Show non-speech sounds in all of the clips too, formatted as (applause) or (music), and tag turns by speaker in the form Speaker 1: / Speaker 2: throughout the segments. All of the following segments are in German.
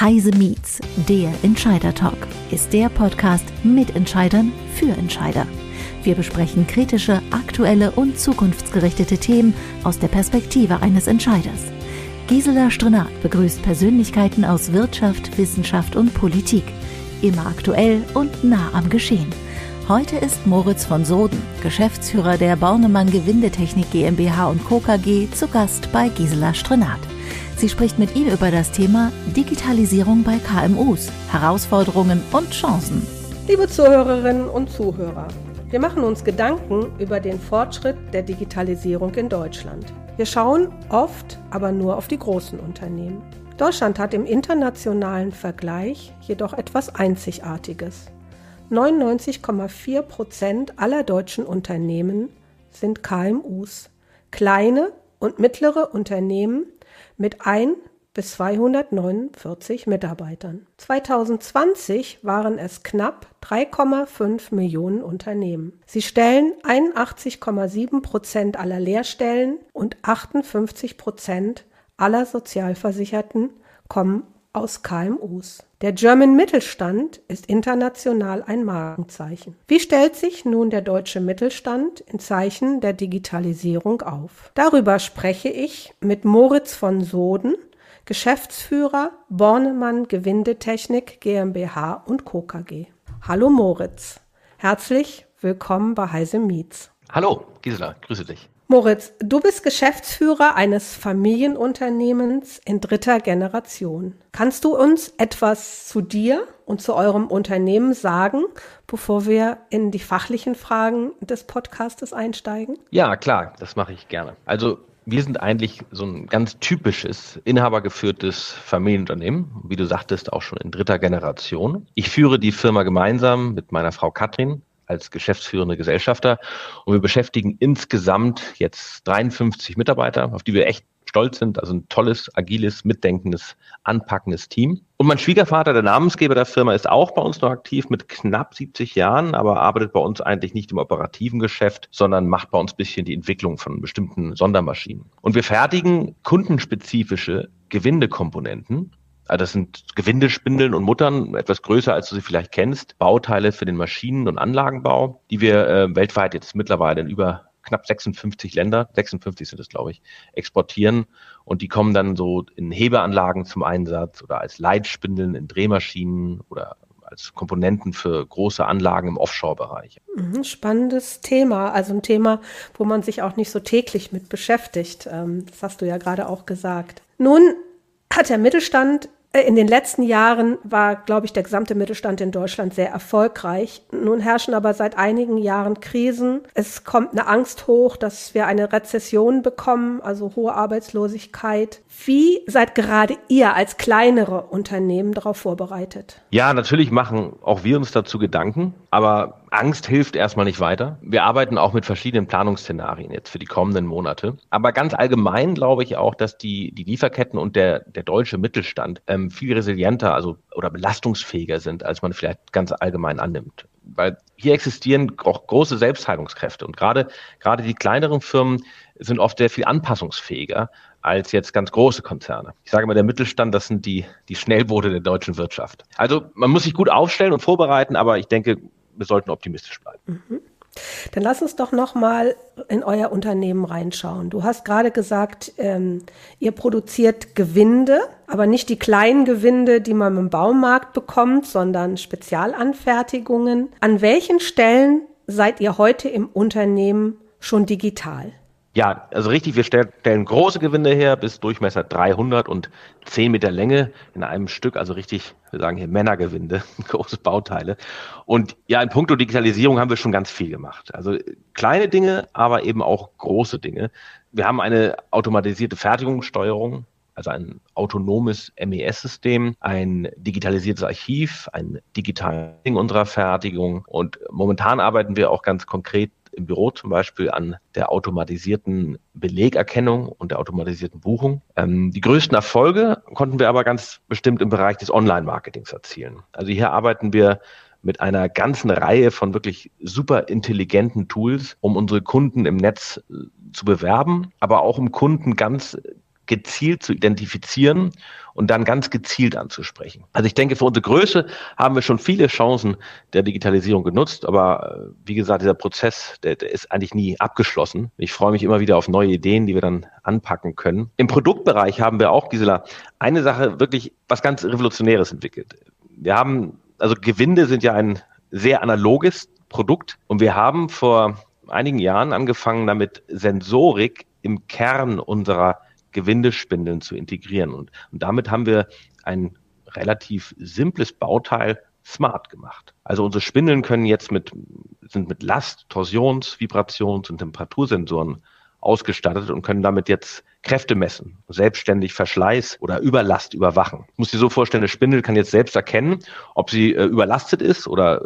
Speaker 1: Heise Meets, der Entscheider Talk, ist der Podcast mit Entscheidern für Entscheider. Wir besprechen kritische, aktuelle und zukunftsgerichtete Themen aus der Perspektive eines Entscheiders. Gisela Strenat begrüßt Persönlichkeiten aus Wirtschaft, Wissenschaft und Politik. Immer aktuell und nah am Geschehen. Heute ist Moritz von Soden, Geschäftsführer der Bornemann Gewindetechnik GmbH und Co. KG, zu Gast bei Gisela Strenat. Sie spricht mit ihm über das Thema Digitalisierung bei KMUs, Herausforderungen und Chancen.
Speaker 2: Liebe Zuhörerinnen und Zuhörer, wir machen uns Gedanken über den Fortschritt der Digitalisierung in Deutschland. Wir schauen oft aber nur auf die großen Unternehmen. Deutschland hat im internationalen Vergleich jedoch etwas Einzigartiges. 99,4 Prozent aller deutschen Unternehmen sind KMUs, kleine und mittlere Unternehmen mit 1 bis 249 Mitarbeitern. 2020 waren es knapp 3,5 Millionen Unternehmen. Sie stellen 81,7 Prozent aller Lehrstellen und 58 Prozent aller Sozialversicherten kommen aus KMUs. Der German Mittelstand ist international ein Markenzeichen. Wie stellt sich nun der deutsche Mittelstand in Zeichen der Digitalisierung auf? Darüber spreche ich mit Moritz von Soden, Geschäftsführer Bornemann Gewindetechnik GmbH und Co. KG. Hallo Moritz, herzlich willkommen bei Heise Meets.
Speaker 3: Hallo Gisela, grüße dich.
Speaker 2: Moritz, du bist Geschäftsführer eines Familienunternehmens in dritter Generation. Kannst du uns etwas zu dir und zu eurem Unternehmen sagen, bevor wir in die fachlichen Fragen des Podcastes einsteigen?
Speaker 3: Ja, klar, das mache ich gerne. Also wir sind eigentlich so ein ganz typisches inhabergeführtes Familienunternehmen, wie du sagtest, auch schon in dritter Generation. Ich führe die Firma gemeinsam mit meiner Frau Katrin als geschäftsführende Gesellschafter. Und wir beschäftigen insgesamt jetzt 53 Mitarbeiter, auf die wir echt stolz sind. Also ein tolles, agiles, mitdenkendes, anpackendes Team. Und mein Schwiegervater, der Namensgeber der Firma, ist auch bei uns noch aktiv mit knapp 70 Jahren, aber arbeitet bei uns eigentlich nicht im operativen Geschäft, sondern macht bei uns bisschen die Entwicklung von bestimmten Sondermaschinen. Und wir fertigen kundenspezifische Gewindekomponenten also das sind Gewindespindeln und Muttern, etwas größer, als du sie vielleicht kennst. Bauteile für den Maschinen- und Anlagenbau, die wir äh, weltweit jetzt mittlerweile in über knapp 56 Länder, 56 sind es, glaube ich, exportieren. Und die kommen dann so in Hebeanlagen zum Einsatz oder als Leitspindeln in Drehmaschinen oder als Komponenten für große Anlagen im Offshore-Bereich.
Speaker 2: Mhm, spannendes Thema, also ein Thema, wo man sich auch nicht so täglich mit beschäftigt. Ähm, das hast du ja gerade auch gesagt. Nun hat der Mittelstand in den letzten Jahren war, glaube ich, der gesamte Mittelstand in Deutschland sehr erfolgreich. Nun herrschen aber seit einigen Jahren Krisen. Es kommt eine Angst hoch, dass wir eine Rezession bekommen, also hohe Arbeitslosigkeit. Wie seid gerade ihr als kleinere Unternehmen darauf vorbereitet?
Speaker 3: Ja, natürlich machen auch wir uns dazu Gedanken, aber Angst hilft erstmal nicht weiter. Wir arbeiten auch mit verschiedenen Planungsszenarien jetzt für die kommenden Monate. Aber ganz allgemein glaube ich auch, dass die, die Lieferketten und der, der deutsche Mittelstand ähm, viel resilienter, also oder belastungsfähiger sind, als man vielleicht ganz allgemein annimmt. Weil hier existieren auch große Selbstheilungskräfte und gerade, gerade die kleineren Firmen sind oft sehr viel anpassungsfähiger als jetzt ganz große Konzerne. Ich sage mal, der Mittelstand, das sind die, die Schnellboote der deutschen Wirtschaft. Also man muss sich gut aufstellen und vorbereiten, aber ich denke, wir sollten optimistisch bleiben.
Speaker 2: Mhm. Dann lass uns doch noch mal in euer Unternehmen reinschauen. Du hast gerade gesagt, ähm, ihr produziert Gewinde, aber nicht die kleinen Gewinde, die man im Baumarkt bekommt, sondern Spezialanfertigungen. An welchen Stellen seid ihr heute im Unternehmen schon digital?
Speaker 3: Ja, also richtig, wir stellen große Gewinde her bis Durchmesser 300 und 10 Meter Länge in einem Stück, also richtig, wir sagen hier Männergewinde, (laughs) große Bauteile. Und ja, in puncto Digitalisierung haben wir schon ganz viel gemacht. Also kleine Dinge, aber eben auch große Dinge. Wir haben eine automatisierte Fertigungssteuerung, also ein autonomes MES-System, ein digitalisiertes Archiv, ein Digitaling unserer Fertigung. Und momentan arbeiten wir auch ganz konkret im Büro zum Beispiel an der automatisierten Belegerkennung und der automatisierten Buchung. Ähm, die größten Erfolge konnten wir aber ganz bestimmt im Bereich des Online-Marketings erzielen. Also hier arbeiten wir mit einer ganzen Reihe von wirklich super intelligenten Tools, um unsere Kunden im Netz äh, zu bewerben, aber auch um Kunden ganz gezielt zu identifizieren und dann ganz gezielt anzusprechen. Also ich denke, für unsere Größe haben wir schon viele Chancen der Digitalisierung genutzt, aber äh, wie gesagt, dieser Prozess, der, der ist eigentlich nie abgeschlossen. Ich freue mich immer wieder auf neue Ideen, die wir dann anpacken können. Im Produktbereich haben wir auch, Gisela, eine Sache wirklich was ganz Revolutionäres entwickelt. Wir haben, also Gewinde sind ja ein sehr analoges Produkt und wir haben vor einigen Jahren angefangen, damit Sensorik im Kern unserer Gewindespindeln zu integrieren. Und, und damit haben wir ein relativ simples Bauteil smart gemacht. Also unsere Spindeln können jetzt mit, sind mit Last, Torsions, Vibrations- und Temperatursensoren ausgestattet und können damit jetzt Kräfte messen, selbstständig Verschleiß oder Überlast überwachen. Ich muss dir so vorstellen, eine Spindel kann jetzt selbst erkennen, ob sie äh, überlastet ist oder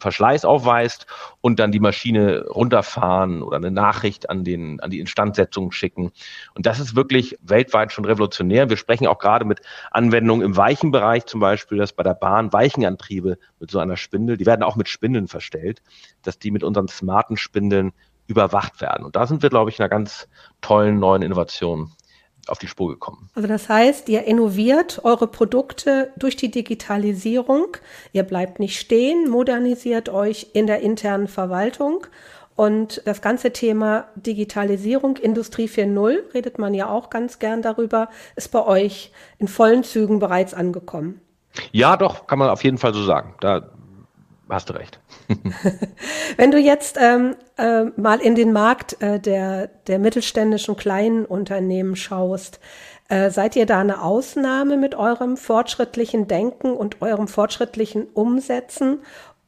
Speaker 3: Verschleiß aufweist und dann die Maschine runterfahren oder eine Nachricht an, den, an die Instandsetzung schicken. Und das ist wirklich weltweit schon revolutionär. Wir sprechen auch gerade mit Anwendungen im weichen Bereich zum Beispiel, dass bei der Bahn Weichenantriebe mit so einer Spindel, die werden auch mit Spindeln verstellt, dass die mit unseren smarten Spindeln überwacht werden. Und da sind wir, glaube ich, in einer ganz tollen neuen Innovation auf die Spur gekommen.
Speaker 2: Also das heißt, ihr innoviert eure Produkte durch die Digitalisierung. Ihr bleibt nicht stehen, modernisiert euch in der internen Verwaltung. Und das ganze Thema Digitalisierung, Industrie 4.0, redet man ja auch ganz gern darüber, ist bei euch in vollen Zügen bereits angekommen.
Speaker 3: Ja, doch, kann man auf jeden Fall so sagen. Da hast du recht. (laughs)
Speaker 2: Wenn du jetzt ähm, äh, mal in den Markt äh, der, der mittelständischen kleinen Unternehmen schaust, äh, seid ihr da eine Ausnahme mit eurem fortschrittlichen Denken und eurem fortschrittlichen Umsetzen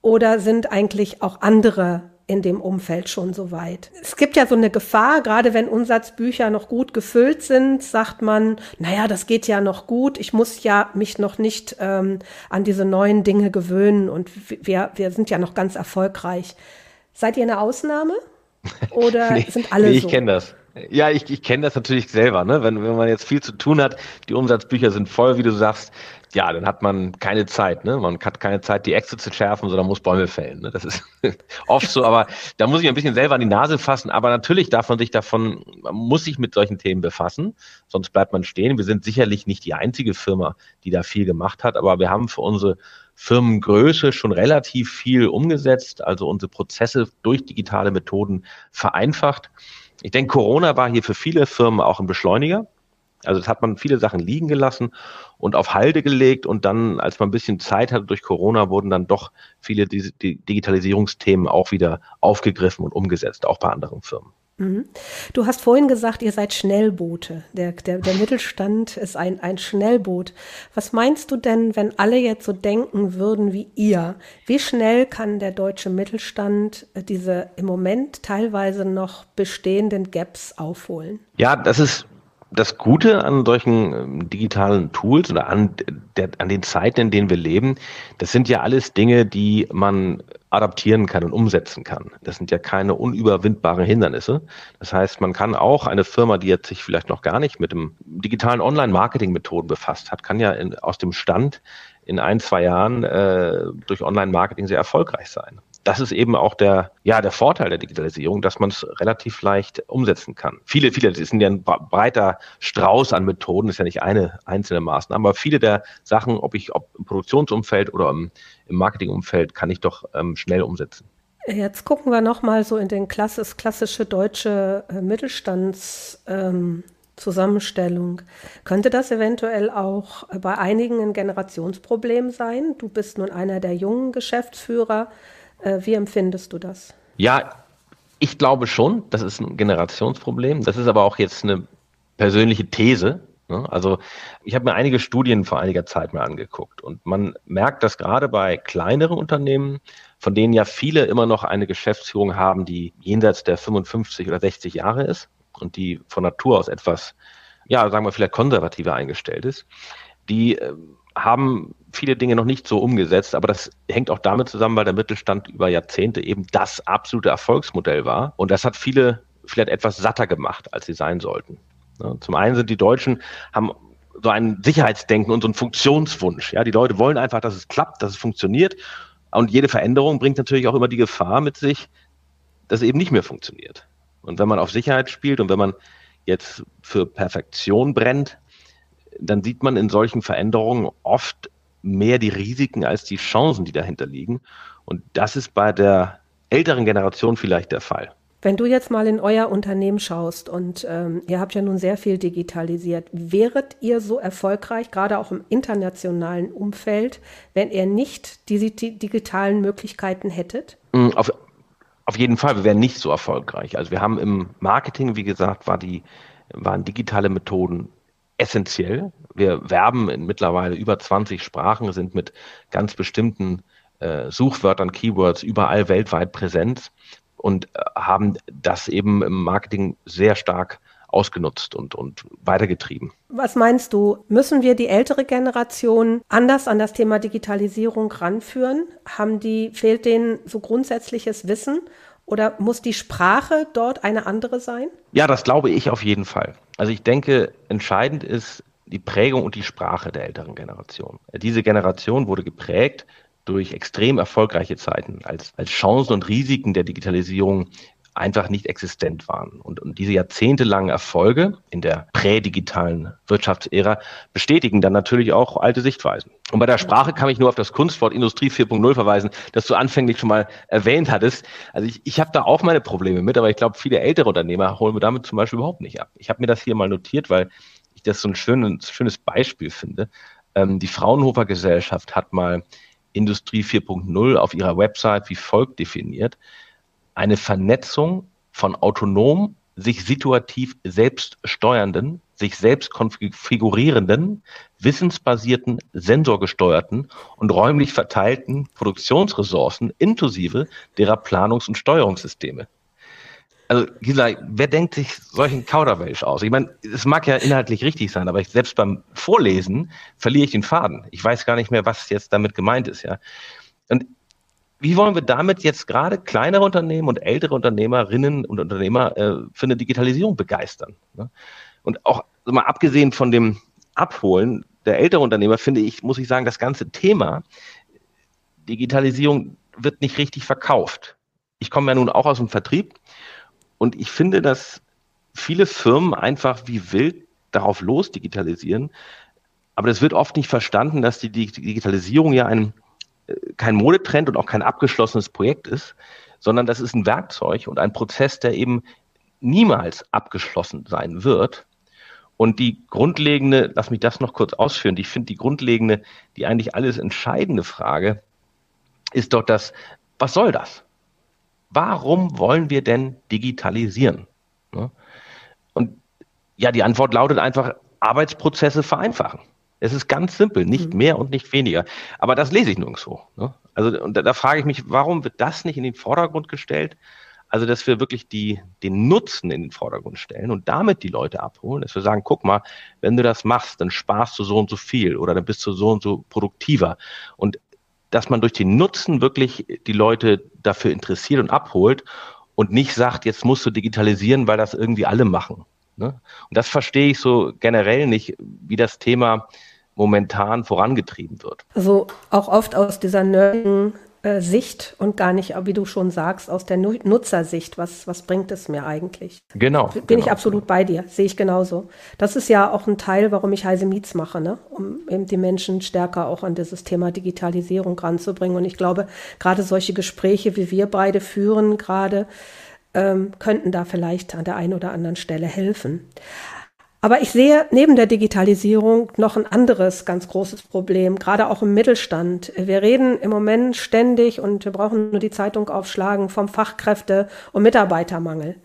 Speaker 2: oder sind eigentlich auch andere in dem Umfeld schon so weit. Es gibt ja so eine Gefahr, gerade wenn Umsatzbücher noch gut gefüllt sind, sagt man, naja, das geht ja noch gut, ich muss ja mich noch nicht ähm, an diese neuen Dinge gewöhnen und wir, wir sind ja noch ganz erfolgreich. Seid ihr eine Ausnahme? (laughs) Oder nee, sind alle
Speaker 3: nee,
Speaker 2: so?
Speaker 3: Ich kenne das. Ja, ich, ich kenne das natürlich selber, ne? Wenn, wenn man jetzt viel zu tun hat, die Umsatzbücher sind voll, wie du sagst, ja, dann hat man keine Zeit, ne? Man hat keine Zeit, die Äxte zu schärfen, sondern muss Bäume fällen. Ne? Das ist (laughs) oft so, aber da muss ich ein bisschen selber an die Nase fassen. Aber natürlich darf man sich davon, man muss sich mit solchen Themen befassen, sonst bleibt man stehen. Wir sind sicherlich nicht die einzige Firma, die da viel gemacht hat, aber wir haben für unsere Firmengröße schon relativ viel umgesetzt, also unsere Prozesse durch digitale Methoden vereinfacht. Ich denke, Corona war hier für viele Firmen auch ein Beschleuniger. Also das hat man viele Sachen liegen gelassen und auf Halde gelegt und dann, als man ein bisschen Zeit hatte durch Corona, wurden dann doch viele die Digitalisierungsthemen auch wieder aufgegriffen und umgesetzt, auch bei anderen Firmen.
Speaker 2: Mhm. Du hast vorhin gesagt, ihr seid Schnellboote. Der, der, der Mittelstand ist ein, ein Schnellboot. Was meinst du denn, wenn alle jetzt so denken würden wie ihr? Wie schnell kann der deutsche Mittelstand äh, diese im Moment teilweise noch bestehenden Gaps aufholen?
Speaker 3: Ja, das ist das Gute an solchen ähm, digitalen Tools oder an, der, an den Zeiten, in denen wir leben, das sind ja alles Dinge, die man adaptieren kann und umsetzen kann. Das sind ja keine unüberwindbaren Hindernisse. Das heißt, man kann auch eine Firma, die jetzt sich vielleicht noch gar nicht mit dem digitalen Online-Marketing-Methoden befasst hat, kann ja in, aus dem Stand in ein, zwei Jahren äh, durch Online-Marketing sehr erfolgreich sein das ist eben auch der, ja, der Vorteil der Digitalisierung, dass man es relativ leicht umsetzen kann. Viele, viele, das sind ja ein breiter Strauß an Methoden, ist ja nicht eine einzelne Maßnahme, aber viele der Sachen, ob ich, ob im Produktionsumfeld oder im, im Marketingumfeld, kann ich doch ähm, schnell umsetzen.
Speaker 2: Jetzt gucken wir nochmal so in den klassisch, klassische deutsche äh, Mittelstands, ähm. Könnte das eventuell auch bei einigen ein Generationsproblem sein? Du bist nun einer der jungen Geschäftsführer. Äh, wie empfindest du das?
Speaker 3: Ja, ich glaube schon, das ist ein Generationsproblem. Das ist aber auch jetzt eine persönliche These. Ne? Also ich habe mir einige Studien vor einiger Zeit mal angeguckt und man merkt, dass gerade bei kleineren Unternehmen, von denen ja viele immer noch eine Geschäftsführung haben, die jenseits der 55 oder 60 Jahre ist und die von Natur aus etwas, ja, sagen wir vielleicht konservativer eingestellt ist, die ähm, haben viele Dinge noch nicht so umgesetzt, aber das hängt auch damit zusammen, weil der Mittelstand über Jahrzehnte eben das absolute Erfolgsmodell war. Und das hat viele vielleicht etwas satter gemacht, als sie sein sollten. Zum einen sind die Deutschen, haben so ein Sicherheitsdenken und so einen Funktionswunsch. Ja, die Leute wollen einfach, dass es klappt, dass es funktioniert. Und jede Veränderung bringt natürlich auch immer die Gefahr mit sich, dass es eben nicht mehr funktioniert. Und wenn man auf Sicherheit spielt und wenn man jetzt für Perfektion brennt, dann sieht man in solchen Veränderungen oft mehr die Risiken als die Chancen, die dahinter liegen. Und das ist bei der älteren Generation vielleicht der Fall.
Speaker 2: Wenn du jetzt mal in euer Unternehmen schaust und ähm, ihr habt ja nun sehr viel digitalisiert, wäret ihr so erfolgreich, gerade auch im internationalen Umfeld, wenn ihr nicht diese digitalen Möglichkeiten hättet?
Speaker 3: Mm, auf, auf jeden Fall, wir wären nicht so erfolgreich. Also wir haben im Marketing, wie gesagt, war die, waren digitale Methoden essentiell. Wir werben in mittlerweile über 20 Sprachen, sind mit ganz bestimmten äh, Suchwörtern, Keywords überall weltweit präsent und äh, haben das eben im Marketing sehr stark ausgenutzt und, und weitergetrieben.
Speaker 2: Was meinst du, müssen wir die ältere Generation anders an das Thema Digitalisierung ranführen? Haben die, fehlt denen so grundsätzliches Wissen oder muss die Sprache dort eine andere sein?
Speaker 3: Ja, das glaube ich auf jeden Fall. Also ich denke, entscheidend ist die Prägung und die Sprache der älteren Generation. Diese Generation wurde geprägt durch extrem erfolgreiche Zeiten, als, als Chancen und Risiken der Digitalisierung einfach nicht existent waren. Und, und diese jahrzehntelangen Erfolge in der prädigitalen Wirtschaftsära bestätigen dann natürlich auch alte Sichtweisen. Und bei der Sprache kann ich nur auf das Kunstwort Industrie 4.0 verweisen, das du anfänglich schon mal erwähnt hattest. Also ich, ich habe da auch meine Probleme mit, aber ich glaube, viele ältere Unternehmer holen wir damit zum Beispiel überhaupt nicht ab. Ich habe mir das hier mal notiert, weil ich das so ein schönes, schönes Beispiel finde. Ähm, die Fraunhofer Gesellschaft hat mal Industrie 4.0 auf ihrer Website wie folgt definiert. Eine Vernetzung von autonom, sich situativ selbst steuernden, sich selbst konfigurierenden, wissensbasierten, sensorgesteuerten und räumlich verteilten Produktionsressourcen inklusive derer Planungs- und Steuerungssysteme also Gisela, wer denkt sich solchen Kauderwelsch aus? Ich meine, es mag ja inhaltlich richtig sein, aber ich, selbst beim Vorlesen verliere ich den Faden. Ich weiß gar nicht mehr, was jetzt damit gemeint ist, ja. Und wie wollen wir damit jetzt gerade kleinere Unternehmen und ältere Unternehmerinnen und Unternehmer äh, für eine Digitalisierung begeistern? Ne? Und auch mal abgesehen von dem Abholen der älteren Unternehmer, finde ich, muss ich sagen, das ganze Thema Digitalisierung wird nicht richtig verkauft. Ich komme ja nun auch aus dem Vertrieb und ich finde, dass viele Firmen einfach wie wild darauf los digitalisieren. Aber das wird oft nicht verstanden, dass die Digitalisierung ja ein, kein Modetrend und auch kein abgeschlossenes Projekt ist, sondern das ist ein Werkzeug und ein Prozess, der eben niemals abgeschlossen sein wird. Und die grundlegende, lass mich das noch kurz ausführen, ich finde die grundlegende, die eigentlich alles entscheidende Frage ist doch das, was soll das? Warum wollen wir denn digitalisieren? Und ja, die Antwort lautet einfach, Arbeitsprozesse vereinfachen. Es ist ganz simpel, nicht mhm. mehr und nicht weniger. Aber das lese ich nirgendwo. Ne? Also, und da, da, frage ich mich, warum wird das nicht in den Vordergrund gestellt? Also, dass wir wirklich die, den Nutzen in den Vordergrund stellen und damit die Leute abholen, dass wir sagen, guck mal, wenn du das machst, dann sparst du so und so viel oder dann bist du so und so produktiver. Und dass man durch den Nutzen wirklich die Leute dafür interessiert und abholt und nicht sagt, jetzt musst du digitalisieren, weil das irgendwie alle machen. Ne? Und das verstehe ich so generell nicht, wie das Thema momentan vorangetrieben wird.
Speaker 2: Also auch oft aus dieser nerdigen äh, Sicht und gar nicht, wie du schon sagst, aus der Nutzersicht. Was, was bringt es mir eigentlich?
Speaker 3: Genau.
Speaker 2: Bin
Speaker 3: genau.
Speaker 2: ich absolut bei dir, sehe ich genauso. Das ist ja auch ein Teil, warum ich Heise Meets mache, ne? um eben die Menschen stärker auch an dieses Thema Digitalisierung ranzubringen. Und ich glaube, gerade solche Gespräche, wie wir beide führen, gerade ähm, könnten da vielleicht an der einen oder anderen Stelle helfen. Aber ich sehe neben der Digitalisierung noch ein anderes ganz großes Problem, gerade auch im Mittelstand. Wir reden im Moment ständig und wir brauchen nur die Zeitung aufschlagen vom Fachkräfte- und Mitarbeitermangel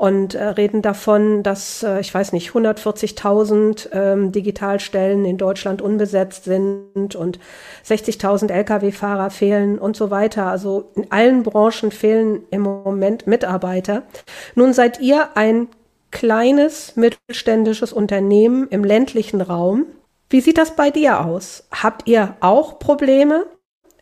Speaker 2: und äh, reden davon, dass, äh, ich weiß nicht, 140.000 ähm, Digitalstellen in Deutschland unbesetzt sind und 60.000 Lkw-Fahrer fehlen und so weiter. Also in allen Branchen fehlen im Moment Mitarbeiter. Nun seid ihr ein kleines mittelständisches Unternehmen im ländlichen Raum. Wie sieht das bei dir aus? Habt ihr auch Probleme,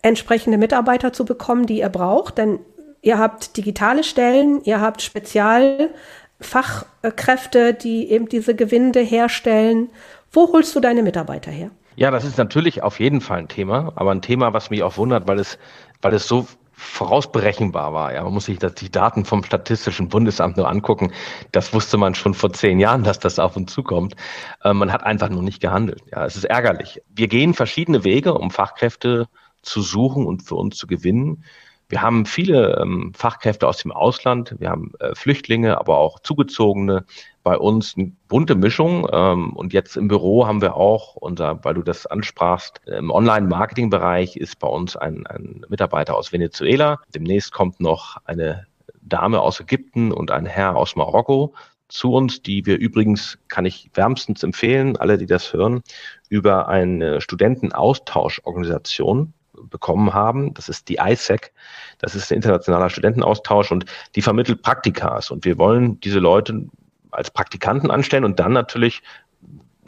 Speaker 2: entsprechende Mitarbeiter zu bekommen, die ihr braucht? Denn ihr habt digitale Stellen, ihr habt Spezialfachkräfte, die eben diese Gewinde herstellen. Wo holst du deine Mitarbeiter her?
Speaker 3: Ja, das ist natürlich auf jeden Fall ein Thema, aber ein Thema, was mich auch wundert, weil es, weil es so vorausberechenbar war. Ja, man muss sich das, die Daten vom Statistischen Bundesamt nur angucken. Das wusste man schon vor zehn Jahren, dass das auf uns zukommt. Äh, man hat einfach nur nicht gehandelt. Ja, es ist ärgerlich. Wir gehen verschiedene Wege, um Fachkräfte zu suchen und für uns zu gewinnen. Wir haben viele ähm, Fachkräfte aus dem Ausland, wir haben äh, Flüchtlinge, aber auch Zugezogene bei uns eine bunte Mischung. Ähm, und jetzt im Büro haben wir auch unser, weil du das ansprachst, im Online-Marketing-Bereich ist bei uns ein, ein Mitarbeiter aus Venezuela. Demnächst kommt noch eine Dame aus Ägypten und ein Herr aus Marokko zu uns, die wir übrigens, kann ich wärmstens empfehlen, alle, die das hören, über eine Studentenaustauschorganisation bekommen haben. Das ist die ISEC. Das ist ein internationaler Studentenaustausch und die vermittelt Praktikas. Und wir wollen diese Leute als Praktikanten anstellen und dann natürlich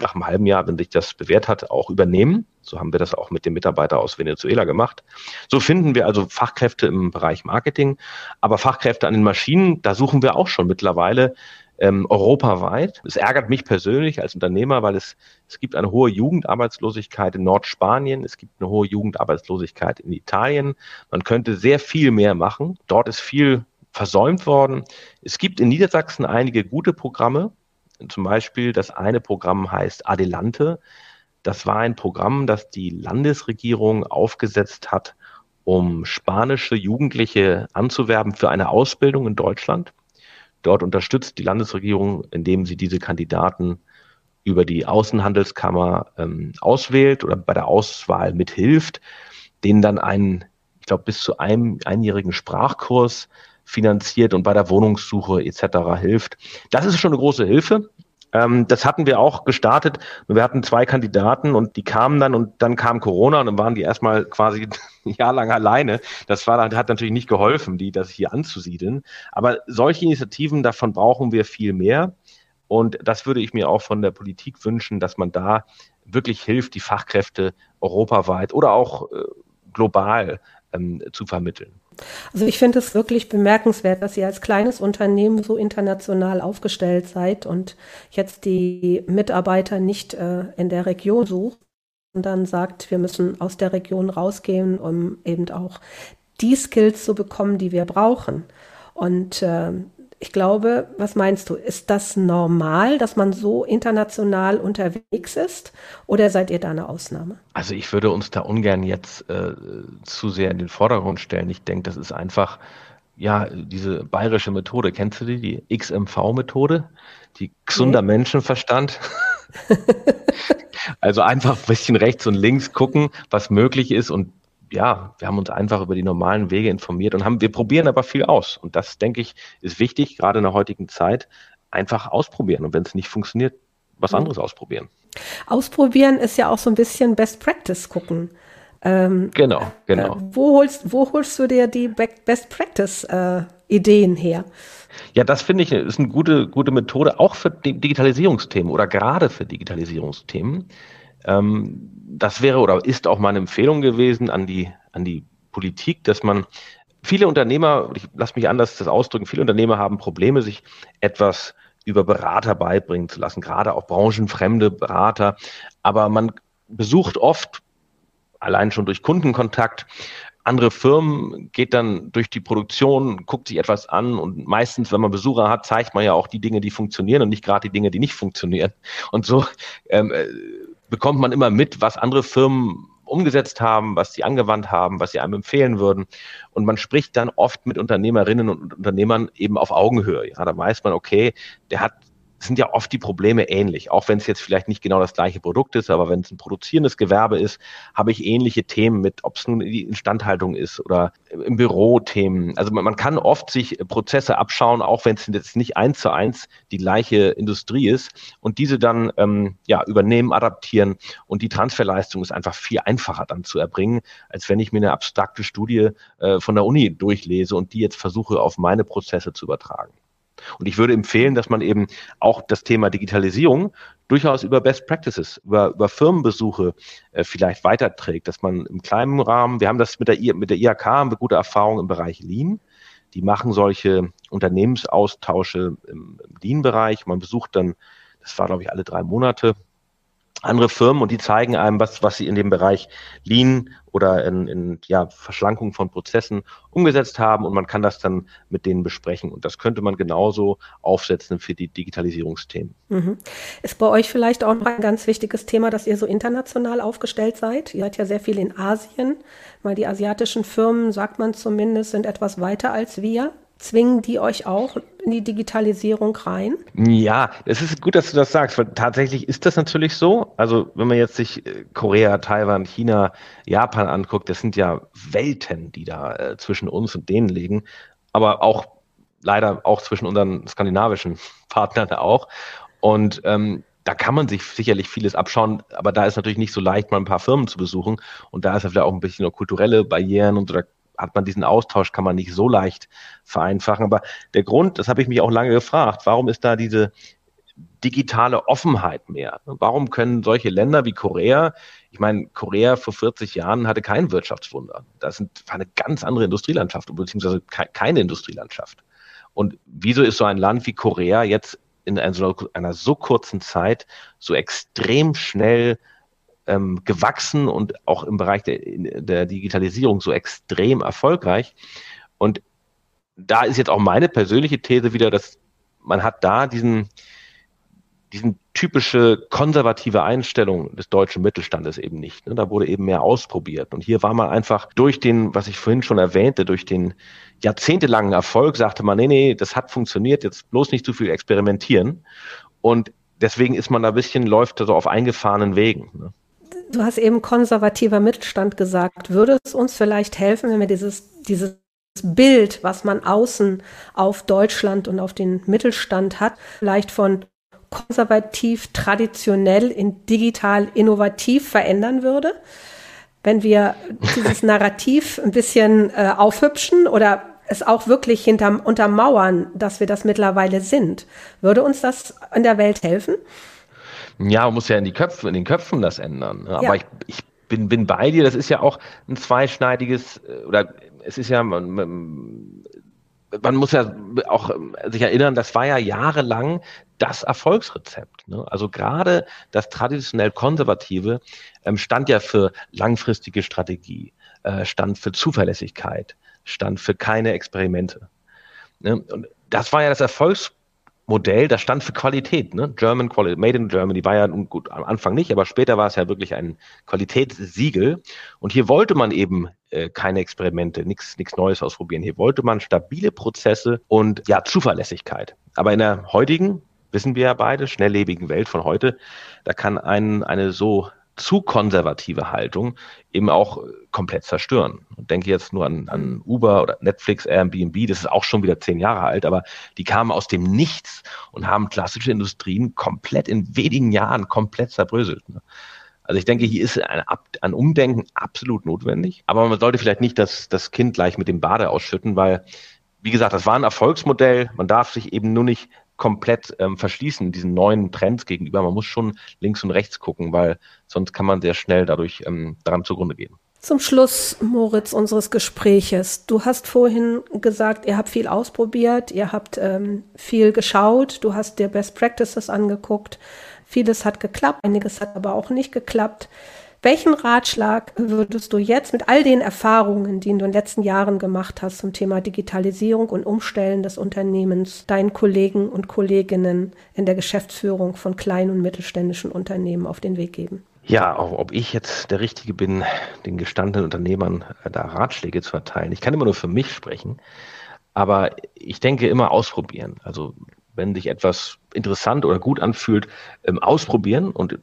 Speaker 3: nach einem halben Jahr, wenn sich das bewährt hat, auch übernehmen. So haben wir das auch mit dem Mitarbeiter aus Venezuela gemacht. So finden wir also Fachkräfte im Bereich Marketing, aber Fachkräfte an den Maschinen, da suchen wir auch schon mittlerweile ähm, europaweit. Es ärgert mich persönlich als Unternehmer, weil es, es gibt eine hohe Jugendarbeitslosigkeit in Nordspanien, es gibt eine hohe Jugendarbeitslosigkeit in Italien. Man könnte sehr viel mehr machen. Dort ist viel versäumt worden. Es gibt in Niedersachsen einige gute Programme. Zum Beispiel das eine Programm heißt Adelante. Das war ein Programm, das die Landesregierung aufgesetzt hat, um spanische Jugendliche anzuwerben für eine Ausbildung in Deutschland. Dort unterstützt die Landesregierung, indem sie diese Kandidaten über die Außenhandelskammer ähm, auswählt oder bei der Auswahl mithilft, denen dann einen, ich glaube, bis zu einem einjährigen Sprachkurs finanziert und bei der Wohnungssuche etc. hilft. Das ist schon eine große Hilfe. Ähm, das hatten wir auch gestartet. Wir hatten zwei Kandidaten und die kamen dann und dann kam Corona und dann waren die erstmal quasi (laughs) ein Jahr lang alleine. Das war, hat natürlich nicht geholfen, die das hier anzusiedeln. Aber solche Initiativen, davon brauchen wir viel mehr. Und das würde ich mir auch von der Politik wünschen, dass man da wirklich hilft, die Fachkräfte europaweit oder auch äh, global ähm, zu vermitteln.
Speaker 2: Also ich finde es wirklich bemerkenswert, dass ihr als kleines Unternehmen so international aufgestellt seid und jetzt die Mitarbeiter nicht äh, in der Region sucht dann sagt, wir müssen aus der Region rausgehen, um eben auch die Skills zu bekommen, die wir brauchen. Und äh, ich glaube, was meinst du? Ist das normal, dass man so international unterwegs ist? Oder seid ihr da eine Ausnahme?
Speaker 3: Also ich würde uns da ungern jetzt äh, zu sehr in den Vordergrund stellen. Ich denke, das ist einfach, ja, diese bayerische Methode. Kennst du die? Die XMV-Methode? Die gesunder nee. Menschenverstand. (laughs) also einfach ein bisschen rechts und links gucken, was möglich ist und ja, wir haben uns einfach über die normalen Wege informiert und haben, wir probieren aber viel aus. Und das, denke ich, ist wichtig, gerade in der heutigen Zeit, einfach ausprobieren. Und wenn es nicht funktioniert, was mhm. anderes ausprobieren.
Speaker 2: Ausprobieren ist ja auch so ein bisschen Best Practice gucken.
Speaker 3: Ähm, genau, genau.
Speaker 2: Äh, wo, holst, wo holst du dir die Best Practice äh, Ideen her?
Speaker 3: Ja, das finde ich ist eine gute, gute Methode, auch für Digitalisierungsthemen oder gerade für Digitalisierungsthemen. Ähm, das wäre oder ist auch meine Empfehlung gewesen an die, an die Politik, dass man viele Unternehmer, ich lasse mich anders das ausdrücken, viele Unternehmer haben Probleme, sich etwas über Berater beibringen zu lassen, gerade auch branchenfremde Berater. Aber man besucht oft, allein schon durch Kundenkontakt, andere Firmen, geht dann durch die Produktion, guckt sich etwas an und meistens, wenn man Besucher hat, zeigt man ja auch die Dinge, die funktionieren und nicht gerade die Dinge, die nicht funktionieren. Und so ähm, äh, bekommt man immer mit, was andere Firmen umgesetzt haben, was sie angewandt haben, was sie einem empfehlen würden. Und man spricht dann oft mit Unternehmerinnen und Unternehmern eben auf Augenhöhe. Ja, da weiß man, okay, der hat sind ja oft die Probleme ähnlich. Auch wenn es jetzt vielleicht nicht genau das gleiche Produkt ist, aber wenn es ein produzierendes Gewerbe ist, habe ich ähnliche Themen mit, ob es nun die Instandhaltung ist oder im Büro Themen. Also man, man kann oft sich Prozesse abschauen, auch wenn es jetzt nicht eins zu eins die gleiche Industrie ist und diese dann ähm, ja übernehmen, adaptieren und die Transferleistung ist einfach viel einfacher dann zu erbringen, als wenn ich mir eine abstrakte Studie äh, von der Uni durchlese und die jetzt versuche auf meine Prozesse zu übertragen. Und ich würde empfehlen, dass man eben auch das Thema Digitalisierung durchaus über Best Practices, über, über Firmenbesuche äh, vielleicht weiterträgt, dass man im kleinen Rahmen, wir haben das mit der, I, mit der IHK, haben wir gute Erfahrungen im Bereich Lean. Die machen solche Unternehmensaustausche im, im Lean-Bereich. Man besucht dann, das war glaube ich alle drei Monate, andere Firmen und die zeigen einem, was, was sie in dem Bereich Lean oder in, in ja, Verschlankung von Prozessen umgesetzt haben und man kann das dann mit denen besprechen. Und das könnte man genauso aufsetzen für die Digitalisierungsthemen.
Speaker 2: Mhm. Ist bei euch vielleicht auch noch ein ganz wichtiges Thema, dass ihr so international aufgestellt seid? Ihr seid ja sehr viel in Asien, weil die asiatischen Firmen, sagt man zumindest, sind etwas weiter als wir. Zwingen die euch auch in die Digitalisierung rein?
Speaker 3: Ja, es ist gut, dass du das sagst, weil tatsächlich ist das natürlich so. Also wenn man jetzt sich äh, Korea, Taiwan, China, Japan anguckt, das sind ja Welten, die da äh, zwischen uns und denen liegen. Aber auch leider auch zwischen unseren skandinavischen (laughs) Partnern auch. Und ähm, da kann man sich sicherlich vieles abschauen, aber da ist natürlich nicht so leicht, mal ein paar Firmen zu besuchen. Und da ist ja vielleicht auch ein bisschen noch kulturelle Barrieren und so, da hat man diesen Austausch, kann man nicht so leicht vereinfachen. Aber der Grund, das habe ich mich auch lange gefragt, warum ist da diese digitale Offenheit mehr? Warum können solche Länder wie Korea, ich meine, Korea vor 40 Jahren hatte kein Wirtschaftswunder. Das war eine ganz andere Industrielandschaft, beziehungsweise keine Industrielandschaft. Und wieso ist so ein Land wie Korea jetzt in einer so kurzen Zeit so extrem schnell ähm, gewachsen und auch im Bereich der, der Digitalisierung so extrem erfolgreich. Und da ist jetzt auch meine persönliche These wieder, dass man hat da diesen, diesen typische konservative Einstellung des deutschen Mittelstandes eben nicht. Ne? Da wurde eben mehr ausprobiert. Und hier war man einfach durch den, was ich vorhin schon erwähnte, durch den jahrzehntelangen Erfolg, sagte man, nee, nee, das hat funktioniert, jetzt bloß nicht zu viel experimentieren. Und deswegen ist man da ein bisschen, läuft so auf eingefahrenen Wegen. Ne?
Speaker 2: Du hast eben konservativer Mittelstand gesagt. Würde es uns vielleicht helfen, wenn wir dieses, dieses Bild, was man außen auf Deutschland und auf den Mittelstand hat, vielleicht von konservativ traditionell in digital innovativ verändern würde? Wenn wir dieses (laughs) Narrativ ein bisschen äh, aufhübschen oder es auch wirklich hinterm, untermauern, dass wir das mittlerweile sind, würde uns das in der Welt helfen?
Speaker 3: Ja, man muss ja in, die Köpfe, in den Köpfen das ändern. Aber ja. ich, ich bin, bin bei dir, das ist ja auch ein zweischneidiges, äh, oder es ist ja, man, man muss ja auch sich erinnern, das war ja jahrelang das Erfolgsrezept. Ne? Also gerade das traditionell Konservative ähm, stand ja für langfristige Strategie, äh, stand für Zuverlässigkeit, stand für keine Experimente. Ne? Und das war ja das Erfolgsrezept. Modell, das stand für Qualität, ne? German Quality, Made in Germany war ja gut am Anfang nicht, aber später war es ja wirklich ein Qualitätssiegel. Und hier wollte man eben äh, keine Experimente, nichts nichts Neues ausprobieren. Hier wollte man stabile Prozesse und ja Zuverlässigkeit. Aber in der heutigen wissen wir ja beide, schnelllebigen Welt von heute, da kann ein, eine so zu konservative Haltung eben auch äh, komplett zerstören. Und denke jetzt nur an, an Uber oder Netflix, Airbnb, das ist auch schon wieder zehn Jahre alt, aber die kamen aus dem Nichts und haben klassische Industrien komplett in wenigen Jahren komplett zerbröselt. Ne? Also ich denke, hier ist ein, ein, Umdenken absolut notwendig, aber man sollte vielleicht nicht das, das Kind gleich mit dem Bade ausschütten, weil, wie gesagt, das war ein Erfolgsmodell. Man darf sich eben nur nicht komplett ähm, verschließen, diesen neuen Trends gegenüber. Man muss schon links und rechts gucken, weil sonst kann man sehr schnell dadurch ähm, daran zugrunde gehen.
Speaker 2: Zum Schluss, Moritz, unseres Gespräches. Du hast vorhin gesagt, ihr habt viel ausprobiert, ihr habt ähm, viel geschaut, du hast dir Best Practices angeguckt. Vieles hat geklappt, einiges hat aber auch nicht geklappt. Welchen Ratschlag würdest du jetzt mit all den Erfahrungen, die du in den letzten Jahren gemacht hast zum Thema Digitalisierung und Umstellen des Unternehmens, deinen Kollegen und Kolleginnen in der Geschäftsführung von kleinen und mittelständischen Unternehmen auf den Weg geben?
Speaker 3: Ja, ob ich jetzt der Richtige bin, den gestandenen Unternehmern äh, da Ratschläge zu erteilen. Ich kann immer nur für mich sprechen, aber ich denke immer ausprobieren. Also wenn sich etwas interessant oder gut anfühlt, ähm, ausprobieren und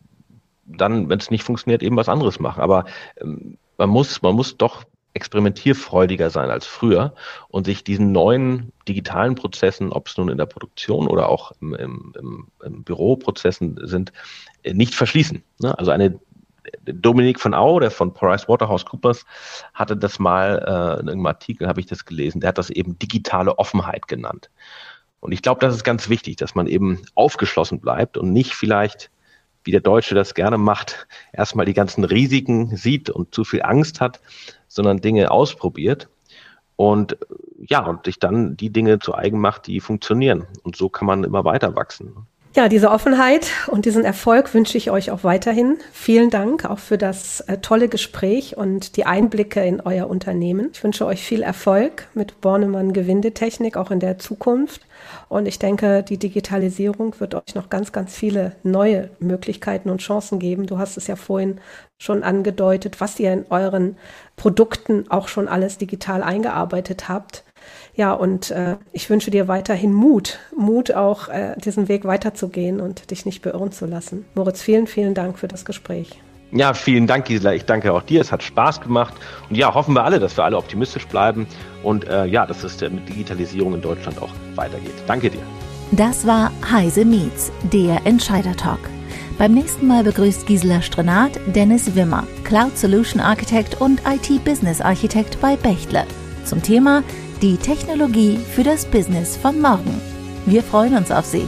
Speaker 3: dann, wenn es nicht funktioniert, eben was anderes machen. Aber ähm, man muss, man muss doch experimentierfreudiger sein als früher und sich diesen neuen digitalen Prozessen, ob es nun in der Produktion oder auch im, im, im, Büroprozessen sind, äh, nicht verschließen. Ne? Also eine Dominik von Au, der von PricewaterhouseCoopers, hatte das mal äh, in irgendeinem Artikel, habe ich das gelesen, der hat das eben digitale Offenheit genannt. Und ich glaube, das ist ganz wichtig, dass man eben aufgeschlossen bleibt und nicht vielleicht wie der Deutsche das gerne macht, erstmal die ganzen Risiken sieht und zu viel Angst hat, sondern Dinge ausprobiert und ja, und sich dann die Dinge zu eigen macht, die funktionieren. Und so kann man immer weiter wachsen.
Speaker 2: Ja, diese Offenheit und diesen Erfolg wünsche ich euch auch weiterhin. Vielen Dank auch für das äh, tolle Gespräch und die Einblicke in euer Unternehmen. Ich wünsche euch viel Erfolg mit Bornemann Gewindetechnik auch in der Zukunft. Und ich denke, die Digitalisierung wird euch noch ganz, ganz viele neue Möglichkeiten und Chancen geben. Du hast es ja vorhin schon angedeutet, was ihr in euren Produkten auch schon alles digital eingearbeitet habt. Ja, und äh, ich wünsche dir weiterhin Mut, Mut auch äh, diesen Weg weiterzugehen und dich nicht beirren zu lassen. Moritz, vielen, vielen Dank für das Gespräch.
Speaker 3: Ja, vielen Dank, Gisela. Ich danke auch dir. Es hat Spaß gemacht. Und ja, hoffen wir alle, dass wir alle optimistisch bleiben und äh, ja, dass es mit Digitalisierung in Deutschland auch weitergeht. Danke dir.
Speaker 1: Das war Heise Meets, der Entscheider Talk. Beim nächsten Mal begrüßt Gisela Strenat Dennis Wimmer, Cloud Solution Architect und IT Business Architect bei Bechtle. Zum Thema die Technologie für das Business von morgen. Wir freuen uns auf Sie.